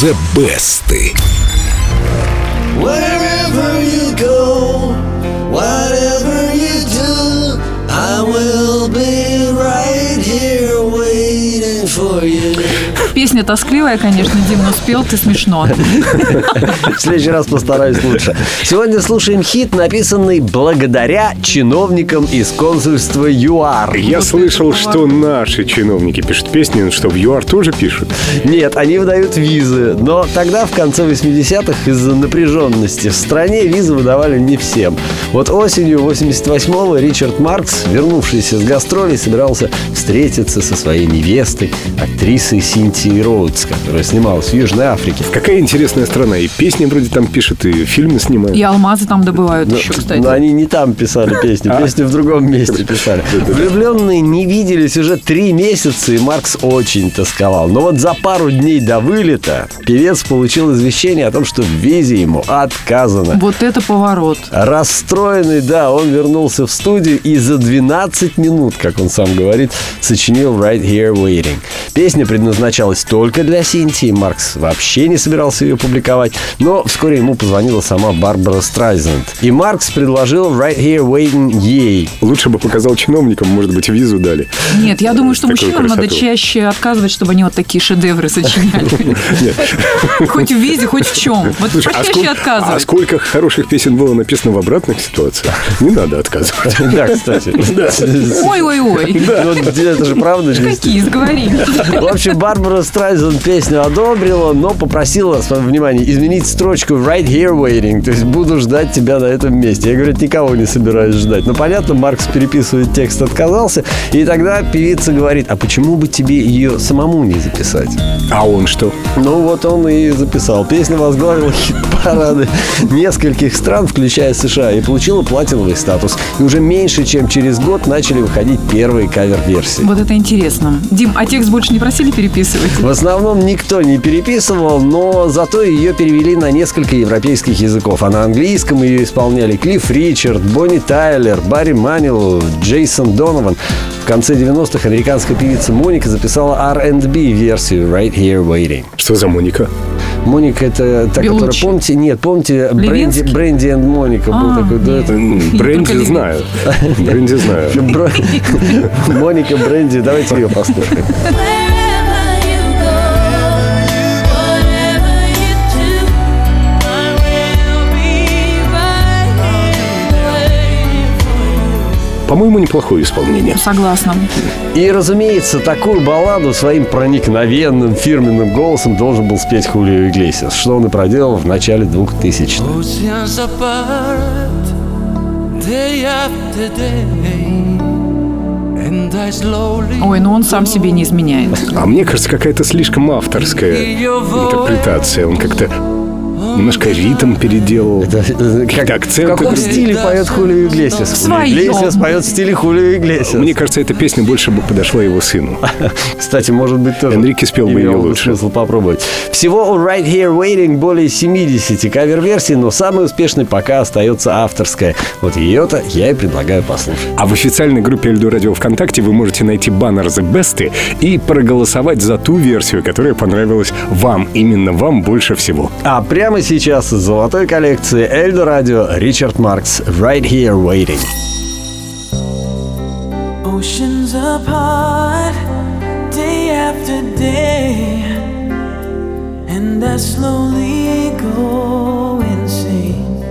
The Best. Wherever you go, whatever you do, I will be right here waiting for you. Песня тоскливая, конечно, Дим, но спел ты смешно. В следующий раз постараюсь лучше. Сегодня слушаем хит, написанный благодаря чиновникам из консульства ЮАР. Я слышал, что наши чиновники пишут песни, ну что в ЮАР тоже пишут. Нет, они выдают визы. Но тогда, в конце 80-х, из-за напряженности в стране визы выдавали не всем. Вот осенью 88-го Ричард Маркс, вернувшийся с гастролей, собирался встретиться со своей невестой, актрисой Синтией Роудс, которая снималась в Южной Африке. Какая интересная страна. И песни вроде там пишут, и фильмы снимают. И алмазы там добывают еще, кстати. Но они не там писали песни, песни в другом месте писали. Влюбленные не виделись уже три месяца, и Маркс очень тосковал. Но вот за пару дней до вылета певец получил извещение о том, что в визе ему отказано. Вот это поворот. Расстроенный, да, он вернулся в студию и за 12 минут, как он сам говорит, сочинил «Right Here Waiting». Песня предназначалась только для Синтии, Маркс вообще не собирался ее публиковать, но вскоре ему позвонила сама Барбара Страйзенд. И Маркс предложил «Right Here Waiting» ей. Лучше бы показал чиновникам, может быть, визу дали. Нет, я думаю, что Такую мужчинам надо красоту. чаще отказывать, чтобы они вот такие шедевры сочиняли. Хоть в визе, хоть в чем. Вот а, почаще сколько, а отказывать. сколько хороших песен было написано в обратных ситуациях? Не надо отказывать. Да, кстати. Ой-ой-ой. Ну, это же правда. Какие, сговори. В общем, Барбара Страйзен песню одобрила, но попросила, внимание, изменить строчку «right here waiting», то есть «буду ждать тебя на этом месте». Я, говорит, никого не собираюсь ждать. Ну, понятно, Маркс переписывать текст отказался, и тогда певица говорит, а почему бы тебе ее самому не записать? А он что? Ну, вот он и записал. Песня возглавила хит-парады нескольких стран, включая США, и получила платиновый статус. И уже меньше, чем через год начали выходить первые кавер-версии. Вот это интересно. Дим, а текст больше не просили переписывать? В основном никто не переписывал, но зато ее перевели на несколько европейских языков. А на английском ее исполняли Клифф Ричард, Бонни Тайлер, Барри Манил, Джейсон Донован. В конце 90-х американская певица Моника записала R&B версию «Right Here Waiting». Что за Моника? Моника это та, которая, Белуччи. помните, нет, помните, Бренди? Бренди and Моника был А, такой дуэт. Бренди знаю. Бренди знаю. Моника Бренди, давайте ее послушаем. По-моему, неплохое исполнение. Согласна. И, разумеется, такую балладу своим проникновенным фирменным голосом должен был спеть Хулио Иглесиас, что он и проделал в начале 2000-х. Oceans apart, day after day, and I slowly Ой, ну он сам себе не изменяет. А мне кажется, какая-то слишком авторская интерпретация. Он как-то немножко ритм переделал. Это, как- Какие-то в акценты каком другие. стиле поет Хулио Иглесиас? В своем. Иглесиас поет в стиле Хулио Иглесиас. Мне кажется, эта песня больше бы подошла его сыну. Кстати, может быть, тоже Энрике спел бы ее лучше. смысл попробовать. Всего у Right Here Waiting более 70 кавер-версий, но самой успешной пока остается авторская. Вот ее-то я и предлагаю послушать. А в официальной группе Эльду Радио ВКонтакте вы можете найти баннер The Best и проголосовать за ту версию, которая понравилась вам, именно вам больше всего. А прямо сейчас из золотой коллекции Эльдо Радио Ричард Маркс Right Here Waiting. Oceans apart, day after day, and I slowly go insane.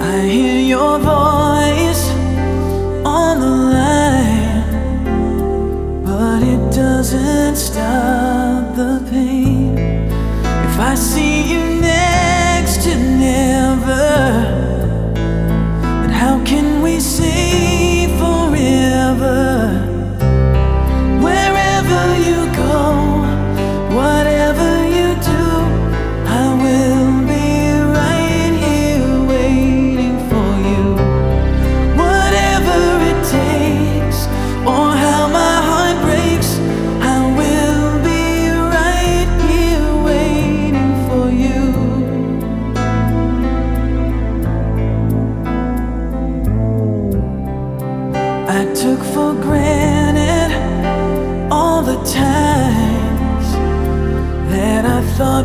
I hear your voice on the line, but it doesn't stop the pain. If I see see.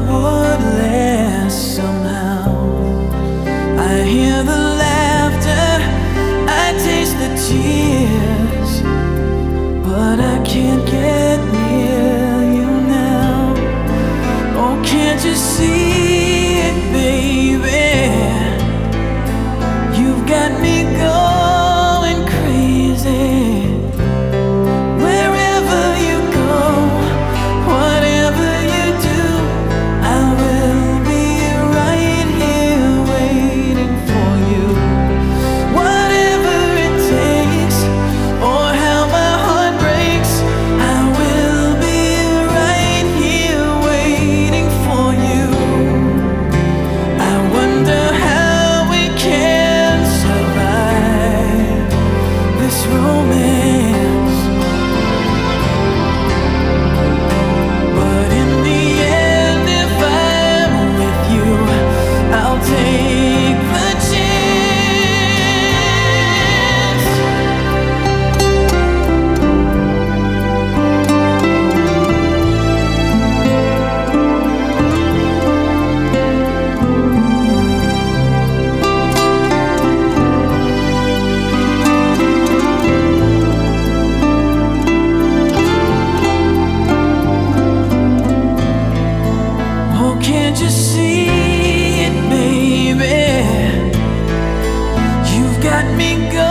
amor. Romance. got me going.